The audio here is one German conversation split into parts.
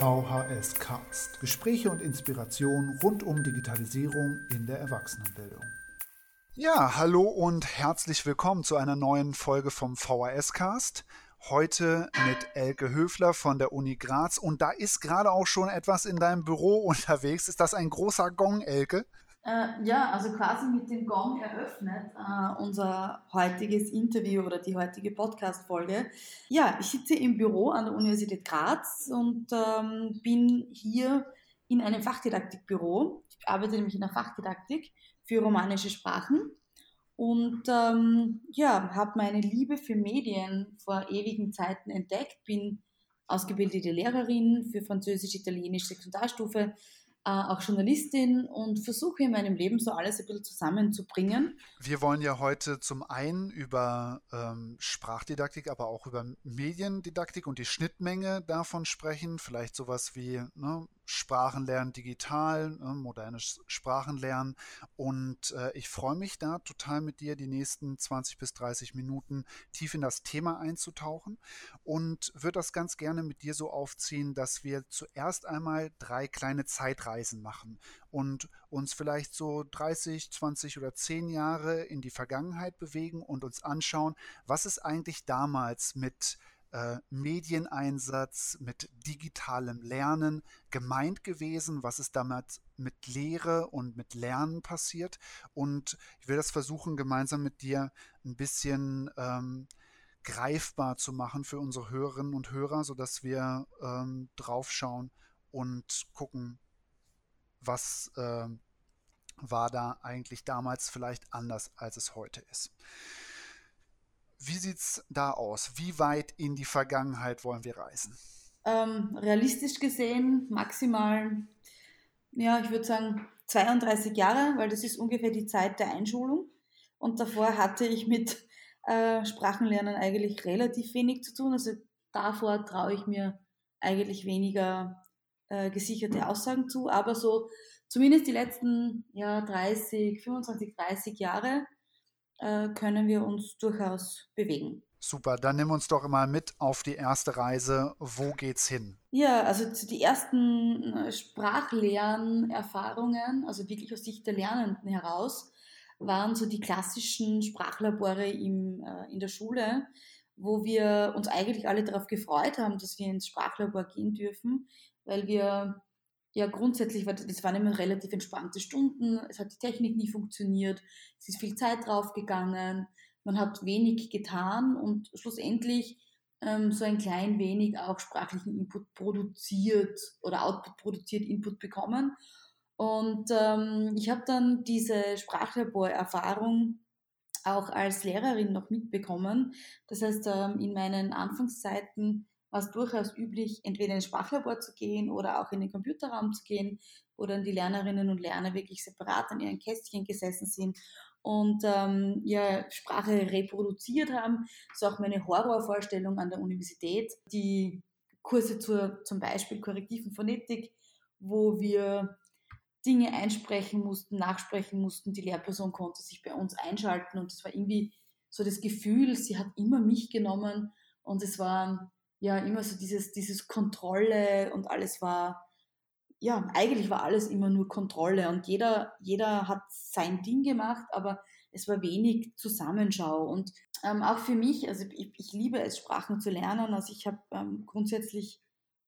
VHS Cast. Gespräche und Inspiration rund um Digitalisierung in der Erwachsenenbildung. Ja, hallo und herzlich willkommen zu einer neuen Folge vom VHS Cast. Heute mit Elke Höfler von der Uni Graz. Und da ist gerade auch schon etwas in deinem Büro unterwegs. Ist das ein großer Gong, Elke? Äh, ja, also quasi mit dem Gong eröffnet äh, unser heutiges Interview oder die heutige Podcast-Folge. Ja, ich sitze im Büro an der Universität Graz und ähm, bin hier in einem Fachdidaktikbüro. Ich arbeite nämlich in der Fachdidaktik für romanische Sprachen und ähm, ja, habe meine Liebe für Medien vor ewigen Zeiten entdeckt, bin ausgebildete Lehrerin für Französisch, Italienisch, Sekundarstufe, auch Journalistin und versuche in meinem Leben so alles ein bisschen zusammenzubringen. Wir wollen ja heute zum einen über ähm, Sprachdidaktik, aber auch über Mediendidaktik und die Schnittmenge davon sprechen. Vielleicht sowas wie ne, Sprachenlernen digital, ne, modernes Sprachenlernen. Und äh, ich freue mich da total mit dir die nächsten 20 bis 30 Minuten tief in das Thema einzutauchen und würde das ganz gerne mit dir so aufziehen, dass wir zuerst einmal drei kleine Zeitreisen machen und uns vielleicht so 30, 20 oder 10 Jahre in die Vergangenheit bewegen und uns anschauen, was ist eigentlich damals mit äh, Medieneinsatz, mit digitalem Lernen gemeint gewesen? Was ist damit mit Lehre und mit Lernen passiert? Und ich will das versuchen, gemeinsam mit dir ein bisschen ähm, greifbar zu machen für unsere Hörerinnen und Hörer, sodass wir ähm, draufschauen und gucken, was äh, war da eigentlich damals vielleicht anders, als es heute ist. Wie sieht es da aus? Wie weit in die Vergangenheit wollen wir reisen? Ähm, realistisch gesehen maximal, ja, ich würde sagen 32 Jahre, weil das ist ungefähr die Zeit der Einschulung. Und davor hatte ich mit äh, Sprachenlernen eigentlich relativ wenig zu tun. Also davor traue ich mir eigentlich weniger äh, gesicherte Aussagen zu. Aber so zumindest die letzten ja, 30, 25, 30 Jahre können wir uns durchaus bewegen. Super, dann nimm uns doch mal mit auf die erste Reise. Wo geht's hin? Ja, also die ersten äh, Sprachlernerfahrungen, also wirklich aus Sicht der Lernenden heraus, waren so die klassischen Sprachlabore im, äh, in der Schule, wo wir uns eigentlich alle darauf gefreut haben, dass wir ins Sprachlabor gehen dürfen, weil wir ja, grundsätzlich, war das waren immer relativ entspannte Stunden, es hat die Technik nie funktioniert, es ist viel Zeit draufgegangen, man hat wenig getan und schlussendlich ähm, so ein klein wenig auch sprachlichen Input produziert oder Output produziert, Input bekommen. Und ähm, ich habe dann diese Sprachlabor-Erfahrung auch als Lehrerin noch mitbekommen. Das heißt, ähm, in meinen Anfangszeiten war es durchaus üblich, entweder ins Sprachlabor zu gehen oder auch in den Computerraum zu gehen, wo dann die Lernerinnen und Lerner wirklich separat an ihren Kästchen gesessen sind und ähm, ja, Sprache reproduziert haben. Das ist auch meine Horrorvorstellung an der Universität. Die Kurse zur zum Beispiel korrektiven Phonetik, wo wir Dinge einsprechen mussten, nachsprechen mussten. Die Lehrperson konnte sich bei uns einschalten und es war irgendwie so das Gefühl, sie hat immer mich genommen und es war ja immer so dieses, dieses Kontrolle und alles war, ja, eigentlich war alles immer nur Kontrolle und jeder, jeder hat sein Ding gemacht, aber es war wenig Zusammenschau. Und ähm, auch für mich, also ich, ich, liebe es, Sprachen zu lernen. Also ich habe ähm, grundsätzlich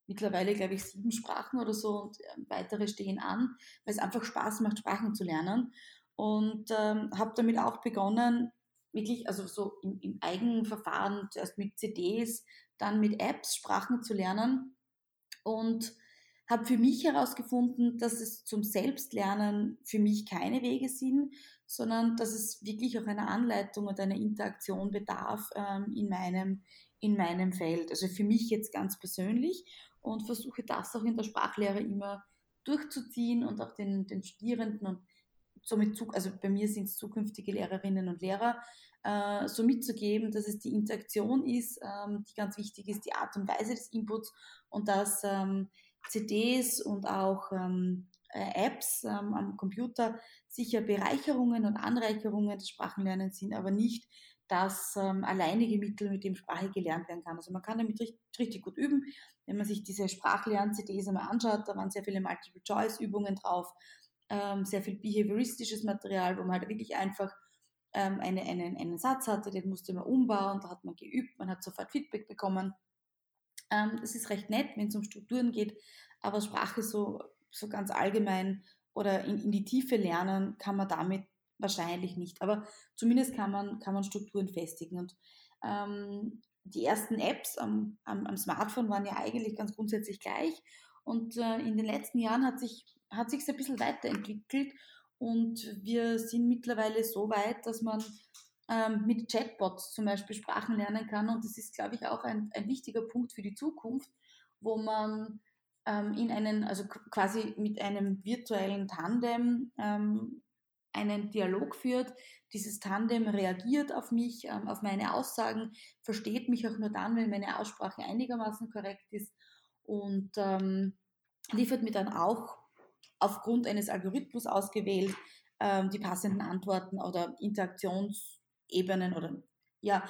mittlerweile, glaube ich, sieben Sprachen oder so und äh, weitere stehen an, weil es einfach Spaß macht, Sprachen zu lernen. Und ähm, habe damit auch begonnen, wirklich, also so im, im Eigenverfahren, zuerst mit CDs, dann mit Apps Sprachen zu lernen und habe für mich herausgefunden, dass es zum Selbstlernen für mich keine Wege sind, sondern dass es wirklich auch einer Anleitung und einer Interaktion bedarf ähm, in, meinem, in meinem Feld. Also für mich jetzt ganz persönlich und versuche das auch in der Sprachlehre immer durchzuziehen und auch den, den Studierenden und somit, also bei mir sind es zukünftige Lehrerinnen und Lehrer, äh, so mitzugeben, dass es die Interaktion ist, ähm, die ganz wichtig ist, die Art und Weise des Inputs und dass ähm, CDs und auch ähm, äh, Apps ähm, am Computer sicher Bereicherungen und Anreicherungen des Sprachenlernens sind, aber nicht das ähm, alleinige Mittel, mit dem Sprache gelernt werden kann. Also man kann damit richtig, richtig gut üben. Wenn man sich diese Sprachlern-CDs einmal anschaut, da waren sehr viele Multiple-Choice-Übungen drauf, ähm, sehr viel behavioristisches Material, wo man halt wirklich einfach ähm, eine, einen, einen Satz hatte, den musste man umbauen, da hat man geübt, man hat sofort Feedback bekommen. Ähm, das ist recht nett, wenn es um Strukturen geht, aber Sprache so, so ganz allgemein oder in, in die Tiefe lernen kann man damit wahrscheinlich nicht. Aber zumindest kann man, kann man Strukturen festigen. Und ähm, die ersten Apps am, am, am, Smartphone waren ja eigentlich ganz grundsätzlich gleich. Und äh, in den letzten Jahren hat sich hat ein bisschen weiterentwickelt und wir sind mittlerweile so weit, dass man ähm, mit Chatbots zum Beispiel Sprachen lernen kann. Und das ist, glaube ich, auch ein, ein wichtiger Punkt für die Zukunft, wo man ähm, in einen, also quasi mit einem virtuellen Tandem ähm, einen Dialog führt. Dieses Tandem reagiert auf mich, ähm, auf meine Aussagen, versteht mich auch nur dann, wenn meine Aussprache einigermaßen korrekt ist und ähm, liefert mir dann auch aufgrund eines Algorithmus ausgewählt ähm, die passenden Antworten oder Interaktionsebenen oder ja,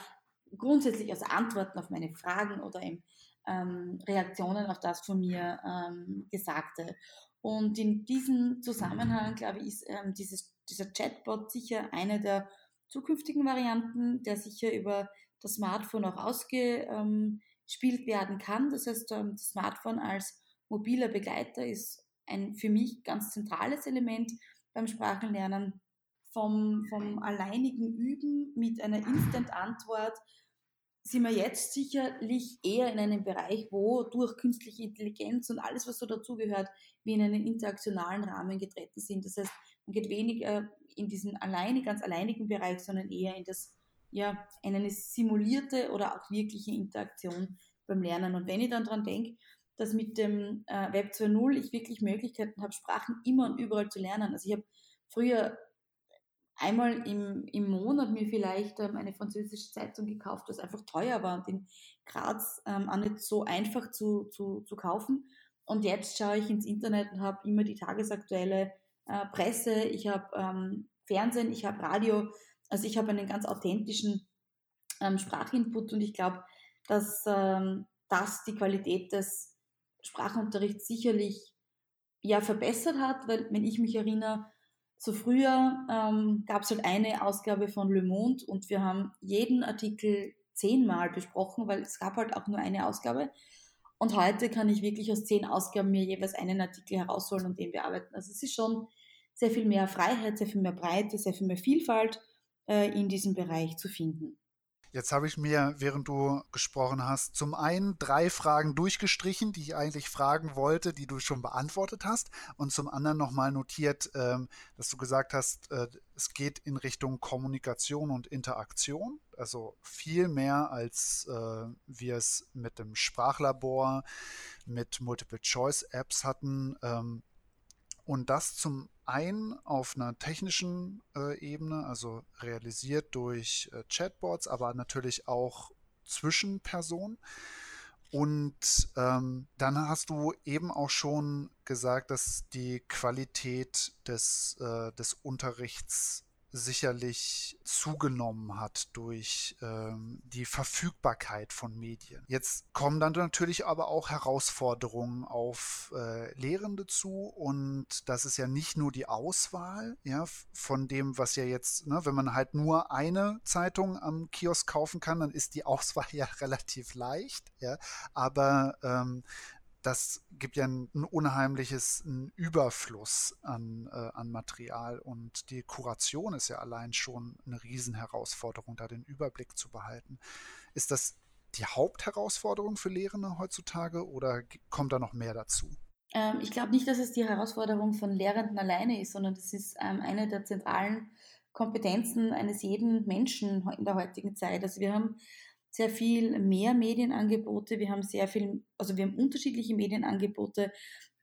grundsätzlich also Antworten auf meine Fragen oder eben, ähm, Reaktionen auf das von mir ähm, Gesagte. Und in diesem Zusammenhang, glaube ich, ist ähm, dieses, dieser Chatbot sicher eine der zukünftigen Varianten, der sicher über das Smartphone auch ausgespielt werden kann. Das heißt, ähm, das Smartphone als mobiler Begleiter ist ein für mich ganz zentrales Element beim Sprachenlernen. Vom, vom alleinigen Üben mit einer Instant-Antwort sind wir jetzt sicherlich eher in einem Bereich, wo durch künstliche Intelligenz und alles, was so dazugehört, wir in einen interaktionalen Rahmen getreten sind. Das heißt, man geht weniger in diesen alleine, ganz alleinigen Bereich, sondern eher in das, ja, in eine simulierte oder auch wirkliche Interaktion beim Lernen. Und wenn ich dann dran denke, dass mit dem äh, Web 2.0 ich wirklich Möglichkeiten habe, Sprachen immer und überall zu lernen. Also ich habe früher einmal im, im Monat mir vielleicht ähm, eine französische Zeitung gekauft, was einfach teuer war und in Graz ähm, auch nicht so einfach zu, zu, zu kaufen. Und jetzt schaue ich ins Internet und habe immer die tagesaktuelle äh, Presse, ich habe ähm, Fernsehen, ich habe Radio. Also ich habe einen ganz authentischen ähm, Sprachinput und ich glaube, dass ähm, das die Qualität des Sprachunterricht sicherlich ja verbessert hat, weil wenn ich mich erinnere, so früher ähm, gab es halt eine Ausgabe von Le Monde und wir haben jeden Artikel zehnmal besprochen, weil es gab halt auch nur eine Ausgabe. Und heute kann ich wirklich aus zehn Ausgaben mir jeweils einen Artikel herausholen und den bearbeiten. Also es ist schon sehr viel mehr Freiheit, sehr viel mehr Breite, sehr viel mehr Vielfalt äh, in diesem Bereich zu finden. Jetzt habe ich mir, während du gesprochen hast, zum einen drei Fragen durchgestrichen, die ich eigentlich fragen wollte, die du schon beantwortet hast, und zum anderen nochmal notiert, ähm, dass du gesagt hast, äh, es geht in Richtung Kommunikation und Interaktion, also viel mehr als äh, wir es mit dem Sprachlabor, mit Multiple-Choice-Apps hatten. Und das zum einen auf einer technischen äh, Ebene, also realisiert durch äh, Chatbots, aber natürlich auch zwischen Personen. Und ähm, dann hast du eben auch schon gesagt, dass die Qualität des, äh, des Unterrichts sicherlich zugenommen hat durch ähm, die Verfügbarkeit von Medien. Jetzt kommen dann natürlich aber auch Herausforderungen auf äh, Lehrende zu und das ist ja nicht nur die Auswahl ja, von dem, was ja jetzt, ne, wenn man halt nur eine Zeitung am Kiosk kaufen kann, dann ist die Auswahl ja relativ leicht, ja, aber ähm, das gibt ja ein, ein unheimliches ein Überfluss an, äh, an Material und die Kuration ist ja allein schon eine Riesenherausforderung, da den Überblick zu behalten. Ist das die Hauptherausforderung für Lehrende heutzutage oder kommt da noch mehr dazu? Ähm, ich glaube nicht, dass es die Herausforderung von Lehrenden alleine ist, sondern das ist ähm, eine der zentralen Kompetenzen eines jeden Menschen in der heutigen Zeit. Also wir haben sehr viel mehr Medienangebote. Wir haben sehr viel, also wir haben unterschiedliche Medienangebote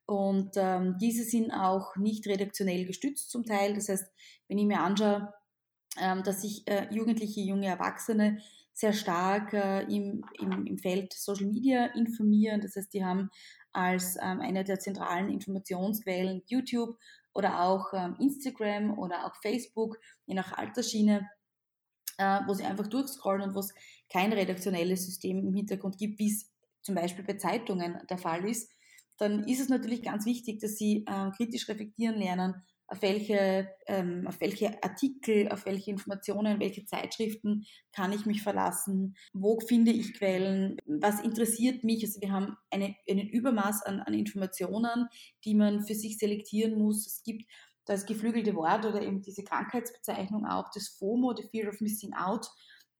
und ähm, diese sind auch nicht redaktionell gestützt zum Teil. Das heißt, wenn ich mir anschaue, ähm, dass sich äh, Jugendliche, junge Erwachsene sehr stark äh, im, im, im Feld Social Media informieren. Das heißt, die haben als ähm, eine der zentralen Informationsquellen YouTube oder auch ähm, Instagram oder auch Facebook, je nach Altersschiene äh, wo sie einfach durchscrollen und wo es kein redaktionelles System im Hintergrund gibt, wie es zum Beispiel bei Zeitungen der Fall ist, dann ist es natürlich ganz wichtig, dass sie äh, kritisch reflektieren lernen, auf welche, ähm, auf welche Artikel, auf welche Informationen, welche Zeitschriften kann ich mich verlassen, wo finde ich Quellen, was interessiert mich. Also wir haben eine, einen Übermaß an, an Informationen, die man für sich selektieren muss. Es gibt das geflügelte Wort oder eben diese Krankheitsbezeichnung auch, das FOMO, the Fear of Missing Out,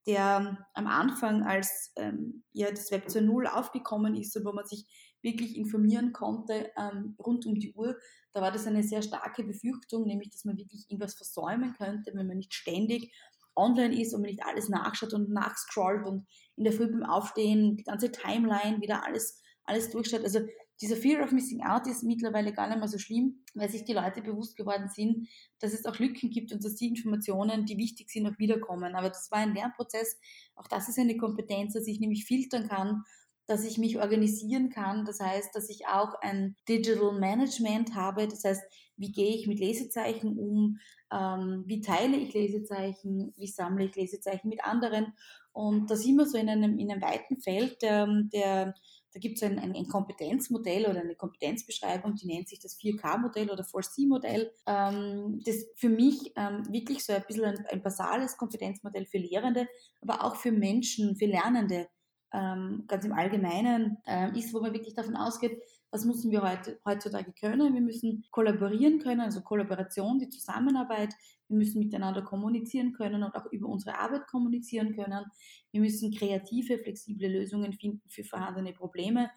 der am Anfang, als ähm, ja, das Web 2.0 aufgekommen ist und wo man sich wirklich informieren konnte ähm, rund um die Uhr, da war das eine sehr starke Befürchtung, nämlich dass man wirklich irgendwas versäumen könnte, wenn man nicht ständig online ist und man nicht alles nachschaut und nachscrollt und in der Früh beim Aufstehen die ganze Timeline wieder alles, alles durchschaut. Also dieser Fear of Missing Out ist mittlerweile gar nicht mehr so schlimm, weil sich die Leute bewusst geworden sind, dass es auch Lücken gibt und dass die Informationen, die wichtig sind, auch wiederkommen. Aber das war ein Lernprozess. Auch das ist eine Kompetenz, dass ich nämlich filtern kann, dass ich mich organisieren kann. Das heißt, dass ich auch ein Digital Management habe. Das heißt, wie gehe ich mit Lesezeichen um? Ähm, wie teile ich Lesezeichen? Wie sammle ich Lesezeichen mit anderen? Und das immer so in einem, in einem weiten Feld ähm, der da gibt es ein, ein, ein, Kompetenzmodell oder eine Kompetenzbeschreibung, die nennt sich das 4K-Modell oder 4C-Modell, ähm, das für mich ähm, wirklich so ein bisschen ein, ein, basales Kompetenzmodell für Lehrende, aber auch für Menschen, für Lernende ähm, ganz im Allgemeinen äh, ist, wo man wirklich davon ausgeht, was müssen wir heute, heutzutage können? Wir müssen kollaborieren können, also Kollaboration, die Zusammenarbeit. Wir müssen miteinander kommunizieren können und auch über unsere Arbeit kommunizieren können. Wir müssen kreative, flexible Lösungen finden für vorhandene Probleme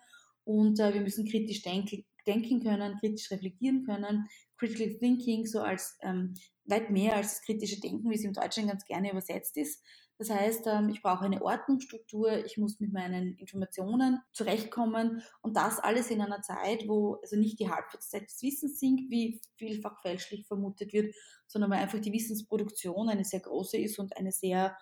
und äh, wir müssen kritisch denken, denken können, kritisch reflektieren können. Critical Thinking so als ähm, weit mehr als das kritische Denken, wie es im Deutschen ganz gerne übersetzt ist. Das heißt, ähm, ich brauche eine Ordnungsstruktur, ich muss mit meinen Informationen zurechtkommen und das alles in einer Zeit, wo also nicht die Halbwertszeit des Wissens sinkt, wie vielfach fälschlich vermutet wird, sondern weil einfach die Wissensproduktion eine sehr große ist und eine sehr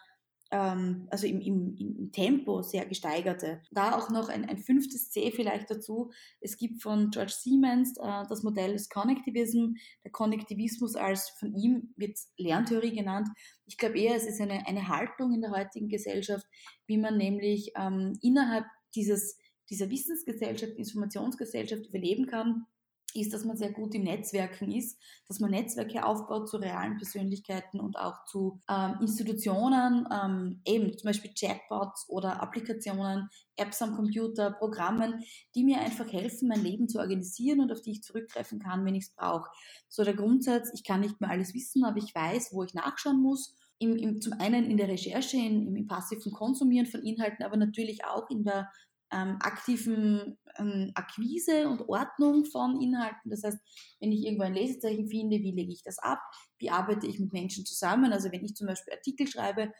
ähm, also im, im, im, Tempo sehr gesteigerte. Da auch noch ein, ein, fünftes C vielleicht dazu. Es gibt von George Siemens äh, das Modell des Connectivism. Der Konnektivismus als von ihm wird Lerntheorie genannt. Ich glaube eher, es ist eine, eine Haltung in der heutigen Gesellschaft, wie man nämlich ähm, innerhalb dieses, dieser Wissensgesellschaft, Informationsgesellschaft überleben kann ist, dass man sehr gut im Netzwerken ist, dass man Netzwerke aufbaut zu realen Persönlichkeiten und auch zu ähm, Institutionen, ähm, eben zum Beispiel Chatbots oder Applikationen, Apps am Computer, Programmen, die mir einfach helfen, mein Leben zu organisieren und auf die ich zurückgreifen kann, wenn ich es brauche. So der Grundsatz, ich kann nicht mehr alles wissen, aber ich weiß, wo ich nachschauen muss. Im, im, zum einen in der Recherche, in, im passiven Konsumieren von Inhalten, aber natürlich auch in der ähm, aktiven ähm, Akquise und Ordnung von Inhalten. Das heißt, wenn ich irgendwo ein Lesezeichen finde, wie lege ich das ab? Wie arbeite ich mit Menschen zusammen? Also wenn ich zum Beispiel Artikel schreibe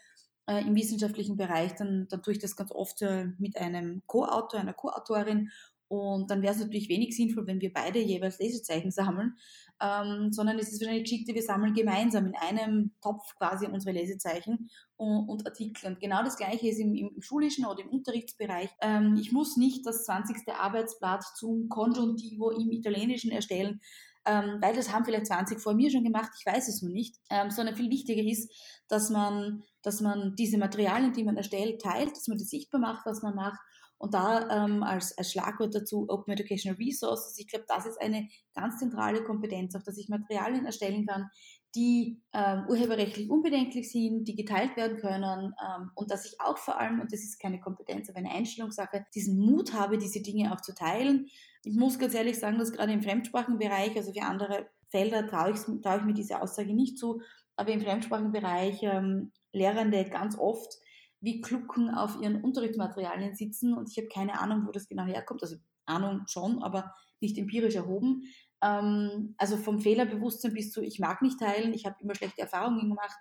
äh, im wissenschaftlichen Bereich, dann, dann tue ich das ganz oft äh, mit einem Co-Autor, einer Co-Autorin und dann wäre es natürlich wenig sinnvoll, wenn wir beide jeweils Lesezeichen sammeln, ähm, sondern es ist wahrscheinlich geschickter, wir sammeln gemeinsam in einem Topf quasi unsere Lesezeichen und, und Artikel. Und genau das Gleiche ist im, im schulischen oder im Unterrichtsbereich. Ähm, ich muss nicht das 20. Arbeitsblatt zum Congiuntivo im Italienischen erstellen, ähm, weil das haben vielleicht 20 vor mir schon gemacht, ich weiß es nur nicht, ähm, sondern viel wichtiger ist, dass man, dass man diese Materialien, die man erstellt, teilt, dass man das sichtbar macht, was man macht und da ähm, als, als Schlagwort dazu Open Educational Resources. Ich glaube, das ist eine ganz zentrale Kompetenz, auf dass ich Materialien erstellen kann, die ähm, urheberrechtlich unbedenklich sind, die geteilt werden können ähm, und dass ich auch vor allem, und das ist keine Kompetenz, aber eine Einstellungssache, diesen Mut habe, diese Dinge auch zu teilen. Ich muss ganz ehrlich sagen, dass gerade im Fremdsprachenbereich, also für andere Felder traue ich, trau ich mir diese Aussage nicht zu, aber im Fremdsprachenbereich ähm, Lehrende ganz oft wie Klucken auf ihren Unterrichtsmaterialien sitzen und ich habe keine Ahnung, wo das genau herkommt. Also Ahnung schon, aber nicht empirisch erhoben. Ähm, also vom Fehlerbewusstsein bis zu ich mag nicht teilen, ich habe immer schlechte Erfahrungen gemacht.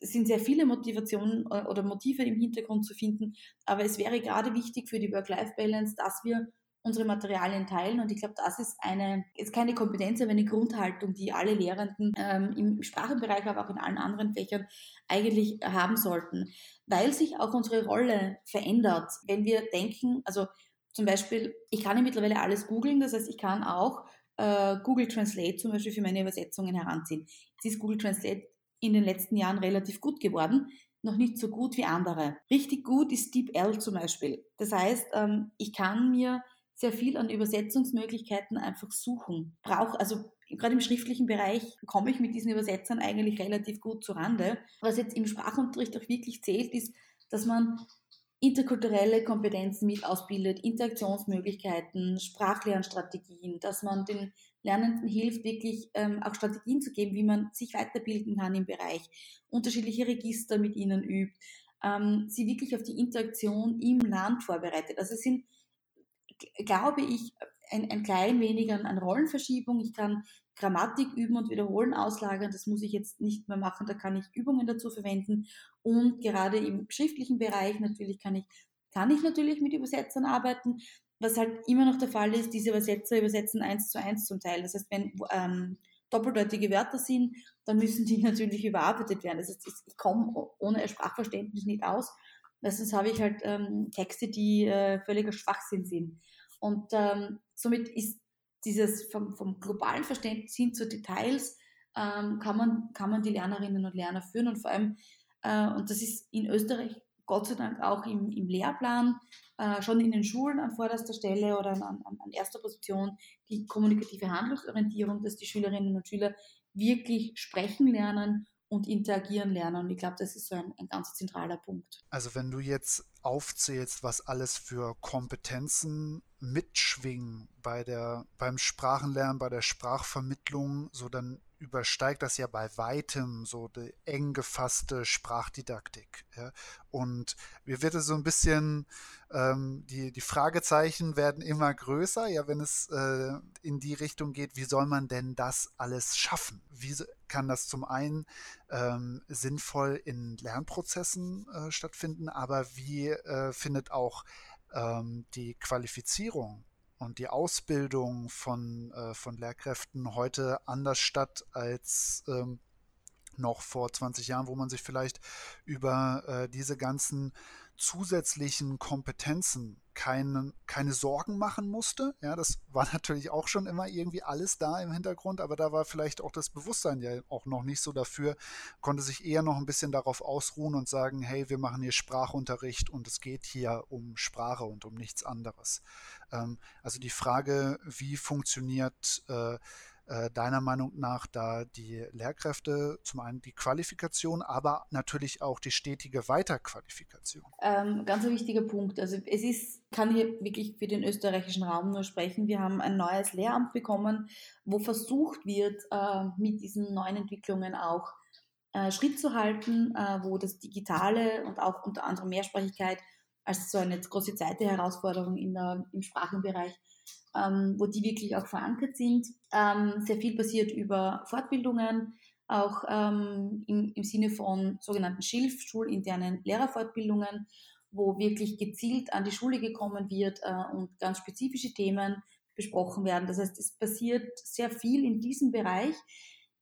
Es sind sehr viele Motivationen äh, oder Motive im Hintergrund zu finden, aber es wäre gerade wichtig für die Work-Life-Balance, dass wir unsere Materialien teilen. Und ich glaube, das ist eine, ist keine Kompetenz, aber eine Grundhaltung, die alle Lehrenden ähm, im Sprachenbereich, aber auch in allen anderen Fächern eigentlich haben sollten. Weil sich auch unsere Rolle verändert. Wenn wir denken, also zum Beispiel, ich kann ja mittlerweile alles googeln, das heißt, ich kann auch äh, Google Translate zum Beispiel für meine Übersetzungen heranziehen. Jetzt ist Google Translate in den letzten Jahren relativ gut geworden. noch nicht so gut wie andere. Richtig gut ist DeepL zum Beispiel. Das heißt, ähm, ich kann mir sehr viel an Übersetzungsmöglichkeiten einfach suchen. Brauch, also gerade im schriftlichen Bereich komme ich mit diesen Übersetzern eigentlich relativ gut zu Rande. Was jetzt im Sprachunterricht auch wirklich zählt, ist, dass man interkulturelle Kompetenzen mit ausbildet, Interaktionsmöglichkeiten, Sprachlernstrategien, dass man den Lernenden hilft, wirklich ähm, auch Strategien zu geben, wie man sich weiterbilden kann im Bereich, unterschiedliche Register mit ihnen übt, ähm, sie wirklich auf die Interaktion im Land vorbereitet. Also es sind, glaube ich, ein, ein klein wenig an, an Rollenverschiebung. Ich kann Grammatik üben und wiederholen auslagern. Das muss ich jetzt nicht mehr machen. Da kann ich Übungen dazu verwenden. Und gerade im schriftlichen Bereich natürlich kann ich, kann ich natürlich mit Übersetzern arbeiten. Was halt immer noch der Fall ist, diese Übersetzer übersetzen eins zu eins zum Teil. Das heißt, wenn ähm, doppeldeutige Wörter sind, dann müssen die natürlich überarbeitet werden. Das heißt, ich komme ohne Sprachverständnis nicht aus. Meistens habe ich halt ähm, Texte, die äh, völliger Schwachsinn sind. Und ähm, somit ist dieses vom, vom globalen Verständnis hin zu Details, ähm, kann, man, kann man die Lernerinnen und Lerner führen. Und vor allem, äh, und das ist in Österreich Gott sei Dank auch im, im Lehrplan, äh, schon in den Schulen an vorderster Stelle oder an, an, an erster Position, die kommunikative Handlungsorientierung, dass die Schülerinnen und Schüler wirklich sprechen lernen und interagieren lernen. Und ich glaube, das ist so ein, ein ganz zentraler Punkt. Also wenn du jetzt aufzählst, was alles für Kompetenzen mitschwingen bei der, beim Sprachenlernen, bei der Sprachvermittlung, so dann übersteigt das ja bei weitem so die eng gefasste Sprachdidaktik. Ja? Und mir wird es so ein bisschen, ähm, die, die Fragezeichen werden immer größer, ja, wenn es äh, in die Richtung geht, wie soll man denn das alles schaffen? Wie kann das zum einen ähm, sinnvoll in Lernprozessen äh, stattfinden, aber wie äh, findet auch ähm, die Qualifizierung und die Ausbildung von, äh, von Lehrkräften heute anders statt als ähm, noch vor 20 Jahren, wo man sich vielleicht über äh, diese ganzen zusätzlichen Kompetenzen keine, keine Sorgen machen musste. Ja, das war natürlich auch schon immer irgendwie alles da im Hintergrund, aber da war vielleicht auch das Bewusstsein ja auch noch nicht so dafür, konnte sich eher noch ein bisschen darauf ausruhen und sagen, hey, wir machen hier Sprachunterricht und es geht hier um Sprache und um nichts anderes. Ähm, also die Frage, wie funktioniert äh, äh, deiner Meinung nach da die Lehrkräfte, zum einen die Qualifikation, aber natürlich auch die stetige Weiterqualifikation? Ähm, ganz ein wichtiger Punkt. Also es ist, kann hier wirklich für den österreichischen Raum nur sprechen. Wir haben ein neues Lehramt bekommen, wo versucht wird, äh, mit diesen neuen Entwicklungen auch äh, Schritt zu halten, äh, wo das Digitale und auch unter anderem Mehrsprachigkeit als so eine große zweite Herausforderung in der, im Sprachenbereich ähm, wo die wirklich auch verankert sind. Ähm, sehr viel passiert über Fortbildungen, auch ähm, im, im Sinne von sogenannten Schilf, schulinternen Lehrerfortbildungen, wo wirklich gezielt an die Schule gekommen wird äh, und ganz spezifische Themen besprochen werden. Das heißt, es passiert sehr viel in diesem Bereich.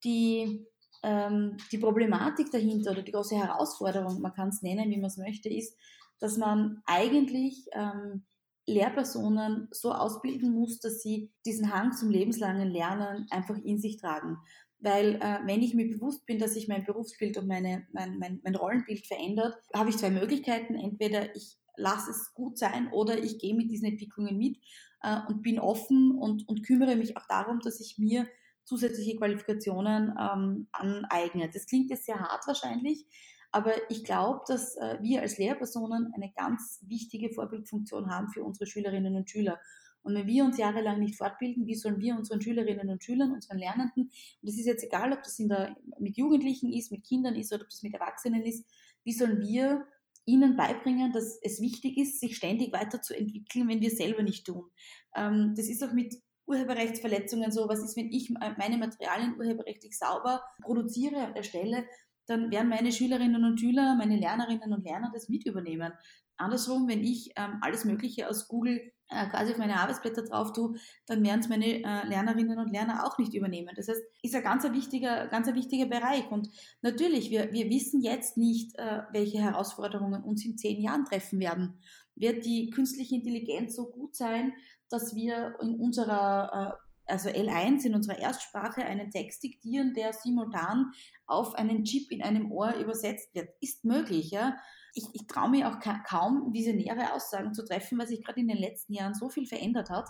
Die, ähm, die Problematik dahinter oder die große Herausforderung, man kann es nennen, wie man es möchte, ist, dass man eigentlich ähm, Lehrpersonen so ausbilden muss, dass sie diesen Hang zum lebenslangen Lernen einfach in sich tragen. Weil äh, wenn ich mir bewusst bin, dass sich mein Berufsbild und meine, mein, mein, mein Rollenbild verändert, habe ich zwei Möglichkeiten. Entweder ich lasse es gut sein oder ich gehe mit diesen Entwicklungen mit äh, und bin offen und, und kümmere mich auch darum, dass ich mir zusätzliche Qualifikationen ähm, aneigne. Das klingt jetzt sehr hart wahrscheinlich, aber ich glaube, dass äh, wir als Lehrpersonen eine ganz wichtige Vorbildfunktion haben für unsere Schülerinnen und Schüler. Und wenn wir uns jahrelang nicht fortbilden, wie sollen wir unseren Schülerinnen und Schülern, unseren Lernenden, und es ist jetzt egal, ob das der, mit Jugendlichen ist, mit Kindern ist oder ob das mit Erwachsenen ist, wie sollen wir ihnen beibringen, dass es wichtig ist, sich ständig weiterzuentwickeln, wenn wir selber nicht tun. Ähm, das ist auch mit Urheberrechtsverletzungen so. Was ist, wenn ich meine Materialien urheberrechtlich sauber produziere und erstelle? Dann werden meine Schülerinnen und Schüler, meine Lernerinnen und Lerner das mit übernehmen. Andersrum, wenn ich ähm, alles Mögliche aus Google äh, quasi auf meine Arbeitsblätter drauf tue, dann werden es meine äh, Lernerinnen und Lerner auch nicht übernehmen. Das heißt, ist ein ganz wichtiger, ganz ein wichtiger Bereich. Und natürlich, wir, wir wissen jetzt nicht, äh, welche Herausforderungen uns in zehn Jahren treffen werden. Wird die künstliche Intelligenz so gut sein, dass wir in unserer also L1 in unserer Erstsprache einen Text diktieren, der simultan auf einen Chip in einem Ohr übersetzt wird. Ist möglich, ja. Ich, ich traue mir auch ka kaum visionäre Aussagen zu treffen, weil sich gerade in den letzten Jahren so viel verändert hat.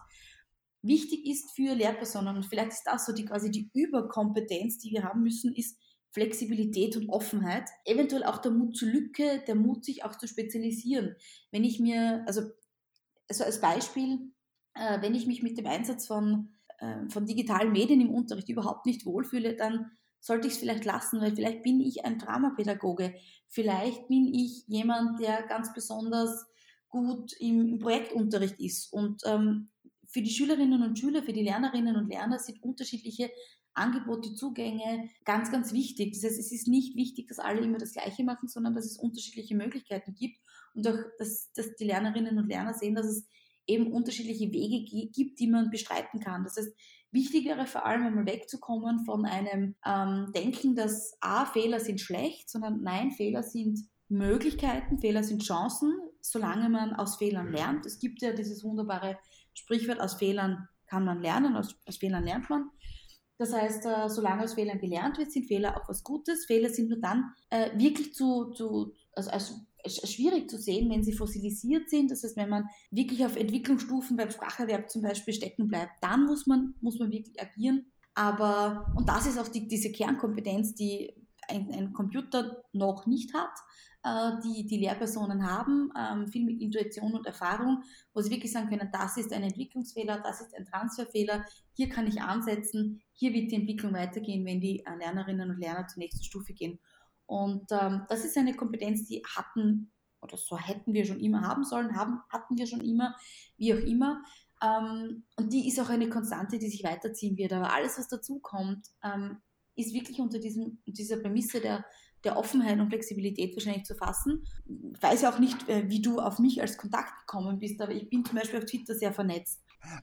Wichtig ist für Lehrpersonen, und vielleicht ist das so die quasi die Überkompetenz, die wir haben müssen, ist Flexibilität und Offenheit. Eventuell auch der Mut zur Lücke, der Mut, sich auch zu spezialisieren. Wenn ich mir, also, also als Beispiel, äh, wenn ich mich mit dem Einsatz von, äh, von digitalen Medien im Unterricht überhaupt nicht wohlfühle, dann sollte ich es vielleicht lassen, weil vielleicht bin ich ein Dramapädagoge, vielleicht bin ich jemand, der ganz besonders gut im, im Projektunterricht ist. Und ähm, für die Schülerinnen und Schüler, für die Lernerinnen und Lerner sind unterschiedliche Angebote, Zugänge ganz, ganz wichtig. Das heißt, es ist nicht wichtig, dass alle immer das Gleiche machen, sondern dass es unterschiedliche Möglichkeiten gibt und auch, dass, dass die Lernerinnen und Lerner sehen, dass es eben unterschiedliche Wege gibt, die man bestreiten kann. Das heißt, wichtig wäre vor allem einmal wegzukommen von einem ähm, Denken, dass A, Fehler sind schlecht, sondern nein, Fehler sind Möglichkeiten, Fehler sind Chancen, solange man aus Fehlern lernt. Es gibt ja dieses wunderbare Sprichwort, aus Fehlern kann man lernen, aus, aus Fehlern lernt man. Das heißt, äh, solange aus Fehlern gelernt wird, sind Fehler auch was Gutes. Fehler sind nur dann äh, wirklich zu, zu also, also schwierig zu sehen, wenn sie fossilisiert sind. Das heißt, wenn man wirklich auf Entwicklungsstufen beim Spracherwerb zum Beispiel stecken bleibt, dann muss man, muss man wirklich agieren. Aber, und das ist auch die, diese Kernkompetenz, die ein, ein Computer noch nicht hat, äh, die die Lehrpersonen haben, ähm, viel mit Intuition und Erfahrung, wo sie wirklich sagen können, das ist ein Entwicklungsfehler, das ist ein Transferfehler, hier kann ich ansetzen, hier wird die Entwicklung weitergehen, wenn die äh, Lernerinnen und Lerner zur nächsten Stufe gehen. Und ähm, das ist eine Kompetenz, die hatten oder so hätten wir schon immer haben sollen, haben, hatten wir schon immer, wie auch immer. Ähm, und die ist auch eine Konstante, die sich weiterziehen wird. Aber alles, was dazu kommt, ähm, ist wirklich unter diesem, dieser Prämisse der der Offenheit und Flexibilität wahrscheinlich zu fassen. Ich weiß ja auch nicht, äh, wie du auf mich als Kontakt gekommen bist, aber ich bin zum Beispiel auf Twitter sehr vernetzt.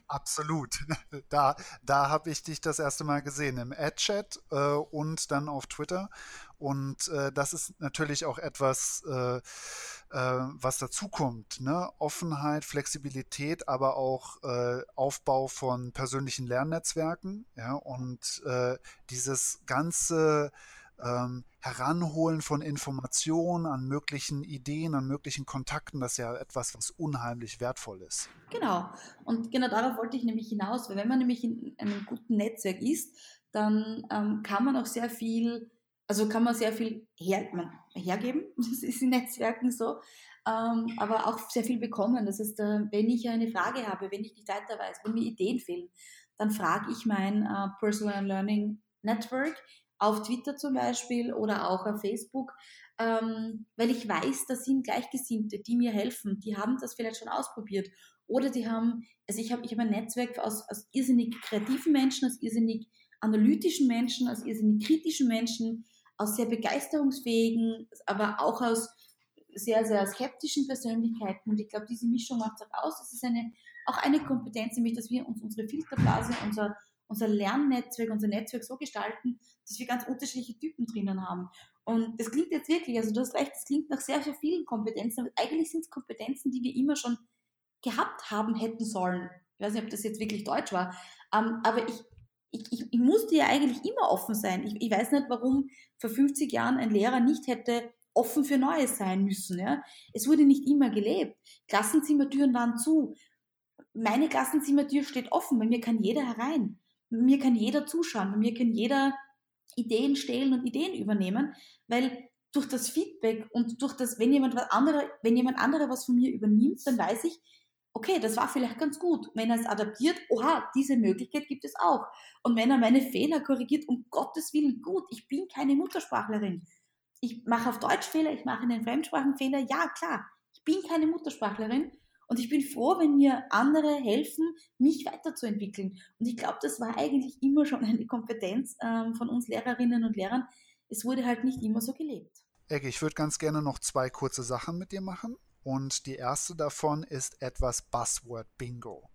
Absolut. Da, da habe ich dich das erste Mal gesehen im Ad-Chat äh, und dann auf Twitter. Und äh, das ist natürlich auch etwas, äh, äh was dazukommt. Ne? Offenheit, Flexibilität, aber auch äh, Aufbau von persönlichen Lernnetzwerken. Ja? Und äh, dieses ganze ähm, Heranholen von Informationen an möglichen Ideen, an möglichen Kontakten, das ist ja etwas, was unheimlich wertvoll ist. Genau. Und genau darauf wollte ich nämlich hinaus, weil wenn man nämlich in einem guten Netzwerk ist, dann ähm, kann man auch sehr viel, also kann man sehr viel her, man, hergeben, das ist in Netzwerken so, ähm, aber auch sehr viel bekommen. Das heißt, äh, wenn ich eine Frage habe, wenn ich nicht weiter weiß, wenn mir Ideen fehlen, dann frage ich mein äh, Personal Learning Network, auf Twitter zum Beispiel oder auch auf Facebook, ähm, weil ich weiß, da sind Gleichgesinnte, die mir helfen, die haben das vielleicht schon ausprobiert oder die haben, also ich habe ich hab ein Netzwerk aus, aus irrsinnig kreativen Menschen, aus irrsinnig analytischen Menschen, aus irrsinnig kritischen Menschen, aus sehr begeisterungsfähigen, aber auch aus sehr, sehr skeptischen Persönlichkeiten. Und ich glaube, diese Mischung macht es auch aus. Das ist eine, auch eine Kompetenz, nämlich, dass wir uns unsere Filterblase, unser unser Lernnetzwerk, unser Netzwerk so gestalten, dass wir ganz unterschiedliche Typen drinnen haben. Und das klingt jetzt wirklich, also du hast recht, das klingt nach sehr, sehr vielen Kompetenzen, aber eigentlich sind es Kompetenzen, die wir immer schon gehabt haben hätten sollen. Ich weiß nicht, ob das jetzt wirklich Deutsch war, ähm, aber ich, ich, ich, ich, musste ja eigentlich immer offen sein. Ich, ich weiß nicht, warum vor 50 Jahren ein Lehrer nicht hätte offen für Neues sein müssen. Ja? Es wurde nicht immer gelebt. Klassenzimmertüren waren zu. Meine Klassenzimmertür steht offen, bei mir kann jeder herein mir kann jeder zuschauen, mir kann jeder Ideen stehlen und Ideen übernehmen, weil durch das Feedback und durch das, wenn jemand was andere, wenn jemand andere was von mir übernimmt, dann weiß ich, okay, das war vielleicht ganz gut. Wenn er es adaptiert, oha, diese Möglichkeit gibt es auch. Und wenn er meine Fehler korrigiert, um Gottes Willen, gut, ich bin keine Muttersprachlerin. Ich mache auf Deutsch Fehler, ich mache einen Fremdsprachenfehler, ja klar, ich bin keine Muttersprachlerin und ich bin froh, wenn mir andere helfen, mich weiterzuentwickeln. Und ich glaube, das war eigentlich immer schon eine Kompetenz ähm, von uns Lehrerinnen und Lehrern. Es wurde halt nicht immer so gelebt. Ecke, ich würde ganz gerne noch zwei kurze Sachen mit dir machen. Und die erste davon ist etwas Buzzword-Bingo.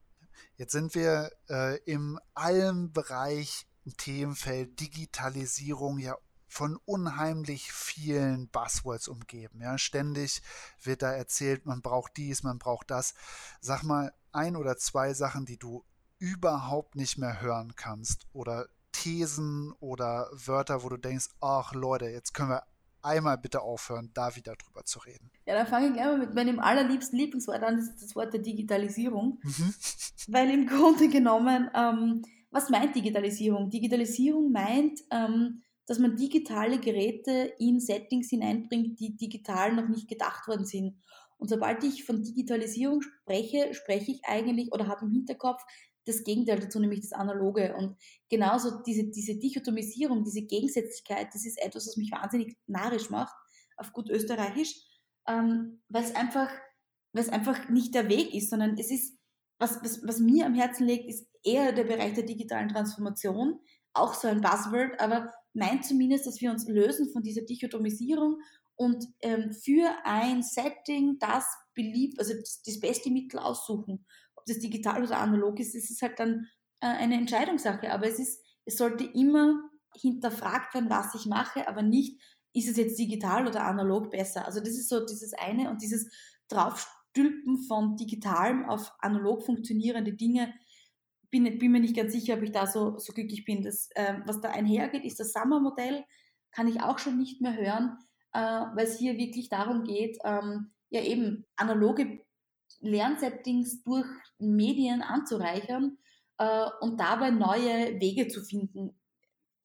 Jetzt sind wir äh, im allen Bereich Themenfeld Digitalisierung ja von unheimlich vielen Buzzwords umgeben. Ja, ständig wird da erzählt, man braucht dies, man braucht das. Sag mal ein oder zwei Sachen, die du überhaupt nicht mehr hören kannst oder Thesen oder Wörter, wo du denkst, ach Leute, jetzt können wir einmal bitte aufhören, da wieder drüber zu reden. Ja, dann fange ich gleich mal mit meinem allerliebsten Lieblingswort an, das ist das Wort der Digitalisierung. Mhm. Weil im Grunde genommen, ähm, was meint Digitalisierung? Digitalisierung meint, ähm, dass man digitale Geräte in Settings hineinbringt, die digital noch nicht gedacht worden sind. Und sobald ich von Digitalisierung spreche, spreche ich eigentlich oder habe im Hinterkopf das Gegenteil dazu, nämlich das Analoge. Und genauso diese, diese Dichotomisierung, diese Gegensätzlichkeit, das ist etwas, was mich wahnsinnig narrisch macht, auf gut österreichisch, ähm, weil es einfach, einfach nicht der Weg ist, sondern es ist, was, was, was mir am Herzen liegt, ist eher der Bereich der digitalen Transformation, auch so ein Buzzword, aber meint zumindest, dass wir uns lösen von dieser Dichotomisierung und ähm, für ein Setting das beliebt, also das, das beste Mittel aussuchen ob das digital oder analog ist, das ist halt dann äh, eine Entscheidungssache. Aber es ist, es sollte immer hinterfragt werden, was ich mache, aber nicht, ist es jetzt digital oder analog besser. Also das ist so dieses eine und dieses Draufstülpen von digitalem auf analog funktionierende Dinge, bin, bin mir nicht ganz sicher, ob ich da so, so glücklich bin. Das, äh, was da einhergeht, ist das Summer-Modell, kann ich auch schon nicht mehr hören, äh, weil es hier wirklich darum geht, ähm, ja eben analoge Lernsettings durch Medien anzureichern äh, und dabei neue Wege zu finden.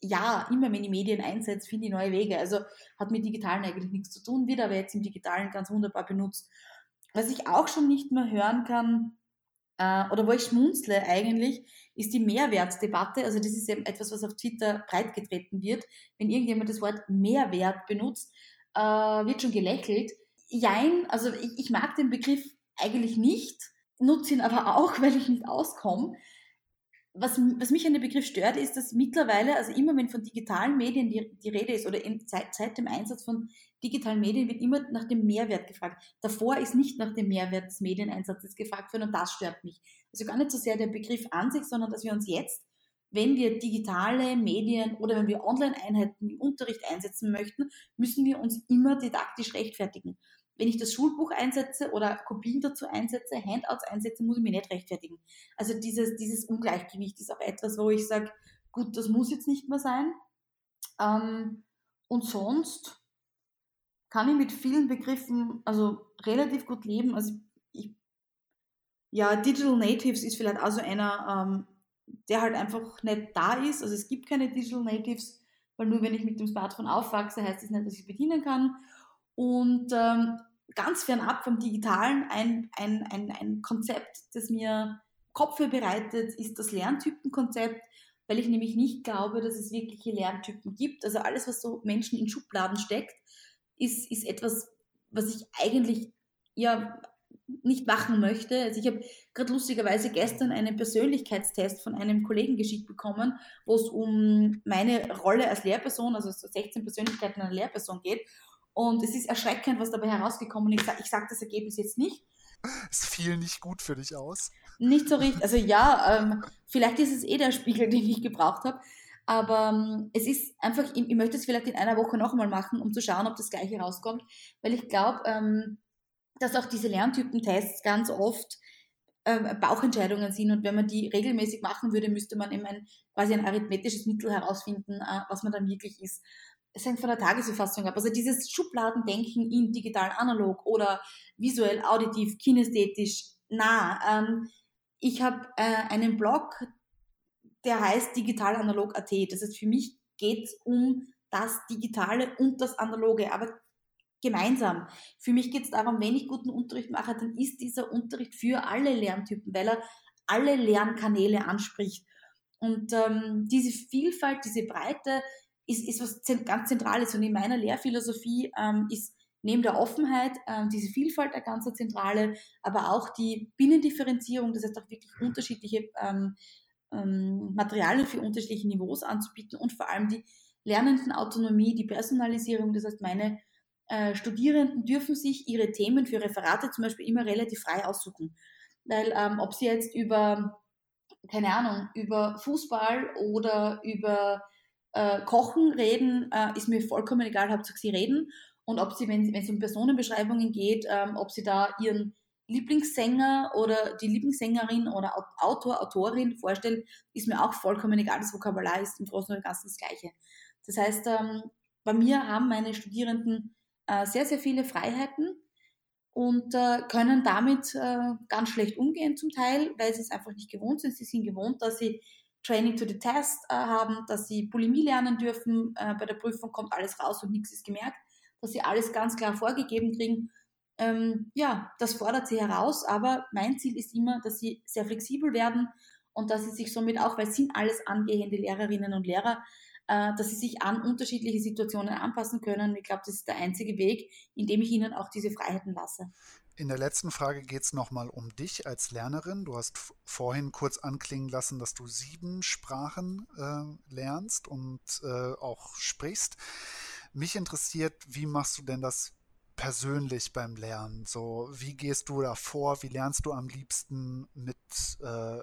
Ja, immer wenn ich Medien einsetze, finde ich neue Wege. Also hat mit Digitalen eigentlich nichts zu tun, wird aber jetzt im Digitalen ganz wunderbar benutzt. Was ich auch schon nicht mehr hören kann, äh, oder wo ich schmunzle eigentlich, ist die Mehrwertdebatte. Also das ist eben etwas, was auf Twitter breitgetreten wird. Wenn irgendjemand das Wort Mehrwert benutzt, äh, wird schon gelächelt. Jein, also ich, ich mag den Begriff eigentlich nicht, nutze ihn aber auch, weil ich nicht auskomme. Was, was mich an dem Begriff stört, ist, dass mittlerweile, also immer wenn von digitalen Medien die, die Rede ist oder in, seit, seit dem Einsatz von digitalen Medien wird immer nach dem Mehrwert gefragt. Davor ist nicht nach dem Mehrwert des Medieneinsatzes gefragt worden und das stört mich. Also gar nicht so sehr der Begriff an sich, sondern dass wir uns jetzt, wenn wir digitale Medien oder wenn wir Online-Einheiten im Unterricht einsetzen möchten, müssen wir uns immer didaktisch rechtfertigen wenn ich das Schulbuch einsetze oder Kopien dazu einsetze, Handouts einsetze, muss ich mich nicht rechtfertigen. Also dieses, dieses Ungleichgewicht ist auch etwas, wo ich sage, gut, das muss jetzt nicht mehr sein. Ähm, und sonst kann ich mit vielen Begriffen also relativ gut leben. Also ich, ja, Digital Natives ist vielleicht also einer, ähm, der halt einfach nicht da ist. Also es gibt keine Digital Natives, weil nur wenn ich mit dem Smartphone aufwachse, heißt das nicht, dass ich es bedienen kann. Und ähm, ganz fernab vom Digitalen ein, ein, ein, ein Konzept, das mir Kopfe bereitet, ist das Lerntypenkonzept, weil ich nämlich nicht glaube, dass es wirkliche Lerntypen gibt. Also alles, was so Menschen in Schubladen steckt, ist, ist etwas, was ich eigentlich ja nicht machen möchte. Also ich habe gerade lustigerweise gestern einen Persönlichkeitstest von einem Kollegen geschickt bekommen, wo es um meine Rolle als Lehrperson, also 16 Persönlichkeiten einer Lehrperson geht. Und es ist erschreckend, was dabei herausgekommen ist. Ich sage sag das Ergebnis jetzt nicht. Es fiel nicht gut für dich aus. Nicht so richtig. Also ja, ähm, vielleicht ist es eh der Spiegel, den ich gebraucht habe. Aber ähm, es ist einfach, ich, ich, möchte es vielleicht in einer Woche nochmal machen, um zu schauen, ob das gleiche rauskommt. Weil ich glaube, ähm, dass auch diese Lerntypentests ganz oft ähm, Bauchentscheidungen sind. Und wenn man die regelmäßig machen würde, müsste man eben ein, quasi ein arithmetisches Mittel herausfinden, äh, was man dann wirklich ist es hängt von der Tagesverfassung ab. Also dieses Schubladendenken in digital analog oder visuell, auditiv, kinästhetisch, nah. Ähm, ich habe äh, einen Blog, der heißt digital analog.at. Das heißt, für mich geht es um das Digitale und das Analoge, aber gemeinsam. Für mich geht es darum, wenn ich guten Unterricht mache, dann ist dieser Unterricht für alle Lerntypen, weil er alle Lernkanäle anspricht. Und ähm, diese Vielfalt, diese Breite, ist, ist was ganz Zentrales. Und in meiner Lehrphilosophie ähm, ist neben der Offenheit ähm, diese Vielfalt eine ganz zentrale, aber auch die Binnendifferenzierung, das heißt auch wirklich unterschiedliche ähm, ähm, Materialien für unterschiedliche Niveaus anzubieten und vor allem die Lernendenautonomie, die Personalisierung. Das heißt, meine äh, Studierenden dürfen sich ihre Themen für Referate zum Beispiel immer relativ frei aussuchen. Weil ähm, ob sie jetzt über, keine Ahnung, über Fußball oder über äh, Kochen, Reden, äh, ist mir vollkommen egal, Hauptsache sie reden. Und ob sie, wenn es um Personenbeschreibungen geht, ähm, ob sie da ihren Lieblingssänger oder die Lieblingssängerin oder Autor, Autorin vorstelle, ist mir auch vollkommen egal. Das Vokabular ist im Großen und Ganzen das Gleiche. Das heißt, ähm, bei mir haben meine Studierenden äh, sehr, sehr viele Freiheiten und äh, können damit äh, ganz schlecht umgehen zum Teil, weil sie es einfach nicht gewohnt sind. Sie sind gewohnt, dass sie Training to the Test haben, dass sie Bulimie lernen dürfen. bei der Prüfung kommt alles raus und nichts ist gemerkt, dass sie alles ganz klar vorgegeben kriegen ähm, ja, das fordert sie heraus, aber mein Ziel ist immer, dass sie sehr flexibel werden und dass sie sich somit auch, weil es sind alles angehende Lehrerinnen und Lehrer, äh, dass sie sich an unterschiedliche Situationen anpassen können. Ich glaube, das ist der einzige Weg, in dem ich ihnen auch diese Freiheiten lasse. In der letzten Frage geht es nochmal um dich als Lernerin. Du hast vorhin kurz anklingen lassen, dass du sieben Sprachen äh, lernst und äh, auch sprichst. Mich interessiert, wie machst du denn das persönlich beim Lernen? So, wie gehst du da vor? Wie lernst du am liebsten? Mit äh,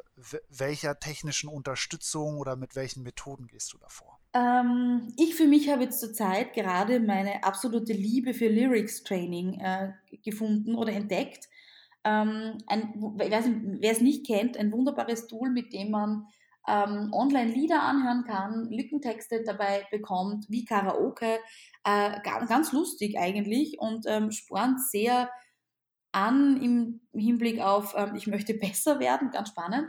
welcher technischen Unterstützung oder mit welchen Methoden gehst du davor? Ähm, ich für mich habe jetzt zurzeit gerade meine absolute Liebe für Lyrics Training äh, gefunden oder entdeckt. Ähm, wer es nicht kennt, ein wunderbares Tool, mit dem man ähm, online Lieder anhören kann, Lückentexte dabei bekommt, wie Karaoke. Äh, ganz lustig eigentlich und ähm, spornt sehr an im Hinblick auf, ähm, ich möchte besser werden, ganz spannend.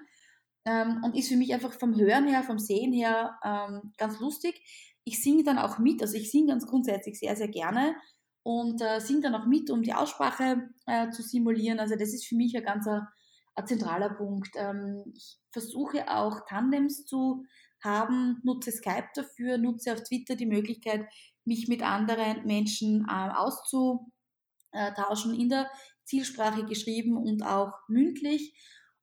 Ähm, und ist für mich einfach vom Hören her, vom Sehen her ähm, ganz lustig. Ich singe dann auch mit, also ich singe ganz grundsätzlich sehr, sehr gerne und äh, singe dann auch mit, um die Aussprache äh, zu simulieren. Also das ist für mich ein ganzer ein zentraler Punkt. Ähm, ich versuche auch Tandems zu haben, nutze Skype dafür, nutze auf Twitter die Möglichkeit, mich mit anderen Menschen ähm, auszutauschen, in der Zielsprache geschrieben und auch mündlich.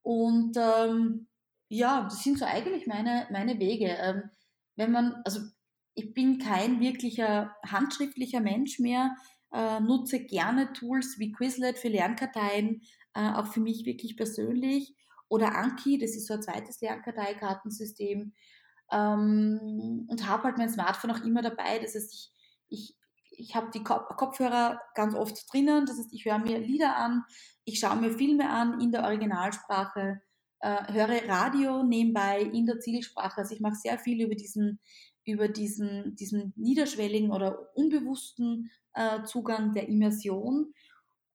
Und ähm, ja, das sind so eigentlich meine, meine Wege. Ähm, wenn man, also ich bin kein wirklicher handschriftlicher Mensch mehr, äh, nutze gerne Tools wie Quizlet für Lernkarteien, äh, auch für mich wirklich persönlich. Oder Anki, das ist so ein zweites Lernkarteikartensystem. Ähm, und habe halt mein Smartphone auch immer dabei. Das heißt, ich, ich, ich habe die Kopfhörer ganz oft drinnen. Das heißt, ich höre mir Lieder an, ich schaue mir Filme an in der Originalsprache, äh, höre Radio nebenbei in der Zielsprache. Also ich mache sehr viel über diesen, über diesen, diesen niederschwelligen oder unbewussten äh, Zugang der Immersion.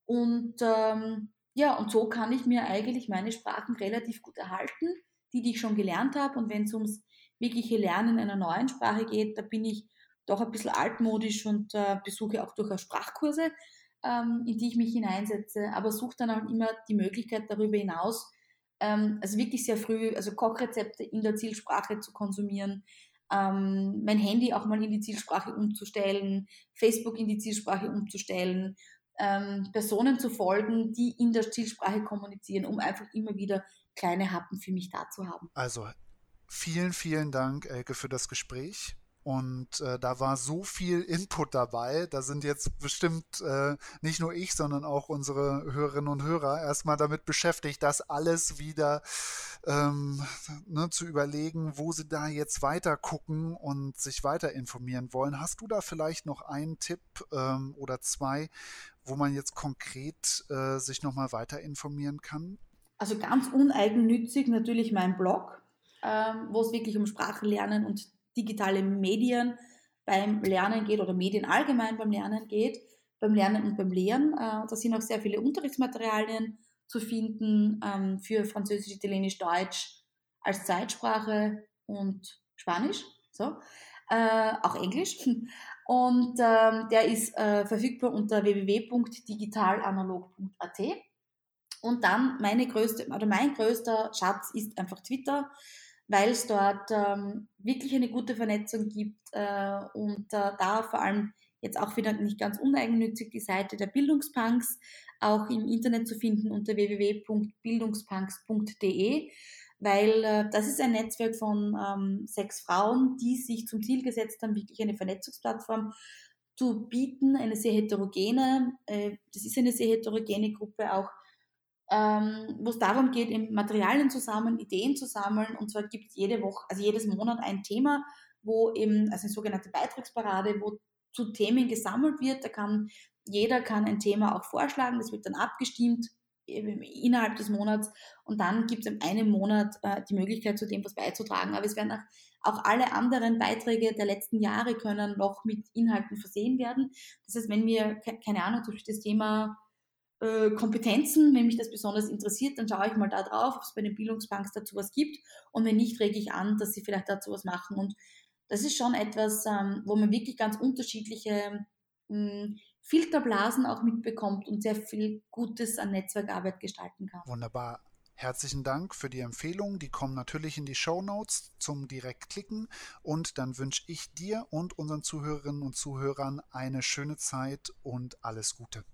Und ähm, ja, und so kann ich mir eigentlich meine Sprachen relativ gut erhalten, die, die ich schon gelernt habe. Und wenn es ums wirkliche Lernen einer neuen Sprache geht, da bin ich doch ein bisschen altmodisch und äh, besuche auch durchaus Sprachkurse, ähm, in die ich mich hineinsetze, aber suche dann auch immer die Möglichkeit darüber hinaus, ähm, also wirklich sehr früh, also Kochrezepte in der Zielsprache zu konsumieren, ähm, mein Handy auch mal in die Zielsprache umzustellen, Facebook in die Zielsprache umzustellen ähm, Personen zu folgen, die in der Zielsprache kommunizieren, um einfach immer wieder kleine Happen für mich da zu haben. Also vielen, vielen Dank, Elke, für das Gespräch. Und äh, da war so viel Input dabei. Da sind jetzt bestimmt äh, nicht nur ich, sondern auch unsere Hörerinnen und Hörer erstmal damit beschäftigt, das alles wieder ähm, ne, zu überlegen, wo sie da jetzt weiter gucken und sich weiter informieren wollen. Hast du da vielleicht noch einen Tipp ähm, oder zwei, wo man jetzt konkret äh, sich nochmal weiter informieren kann? Also ganz uneigennützig natürlich mein Blog, ähm, wo es wirklich um Sprachenlernen und digitale Medien beim Lernen geht oder Medien allgemein beim Lernen geht, beim Lernen und beim Lehren. Äh, da sind auch sehr viele Unterrichtsmaterialien zu finden ähm, für Französisch, Italienisch, Deutsch als Zeitsprache und Spanisch, so. Äh, auch Englisch. Und ähm, der ist äh, verfügbar unter www.digitalanalog.at. Und dann meine größte, oder mein größter Schatz ist einfach Twitter weil es dort ähm, wirklich eine gute Vernetzung gibt äh, und äh, da vor allem jetzt auch wieder nicht ganz uneigennützig die Seite der Bildungspunks auch im Internet zu finden unter www.bildungspunks.de, weil äh, das ist ein Netzwerk von ähm, sechs Frauen, die sich zum Ziel gesetzt haben, wirklich eine Vernetzungsplattform zu bieten, eine sehr heterogene, äh, das ist eine sehr heterogene Gruppe auch ähm, wo es darum geht, eben Materialien zu sammeln, Ideen zu sammeln. Und zwar gibt es jede Woche, also jedes Monat ein Thema, wo eben, also eine sogenannte Beitragsparade, wo zu Themen gesammelt wird. Da kann jeder kann ein Thema auch vorschlagen, das wird dann abgestimmt innerhalb des Monats und dann gibt es in einem Monat äh, die Möglichkeit, zu dem was beizutragen. Aber es werden auch, auch alle anderen Beiträge der letzten Jahre können noch mit Inhalten versehen werden. Das heißt, wenn mir, keine Ahnung, durch das Thema äh, Kompetenzen, wenn mich das besonders interessiert, dann schaue ich mal da drauf, ob es bei den Bildungsbanks dazu was gibt und wenn nicht, rege ich an, dass sie vielleicht dazu was machen und das ist schon etwas, ähm, wo man wirklich ganz unterschiedliche hm, Filterblasen auch mitbekommt und sehr viel Gutes an Netzwerkarbeit gestalten kann. Wunderbar. Herzlichen Dank für die Empfehlung. Die kommen natürlich in die Show Notes zum Direktklicken. Und dann wünsche ich dir und unseren Zuhörerinnen und Zuhörern eine schöne Zeit und alles Gute.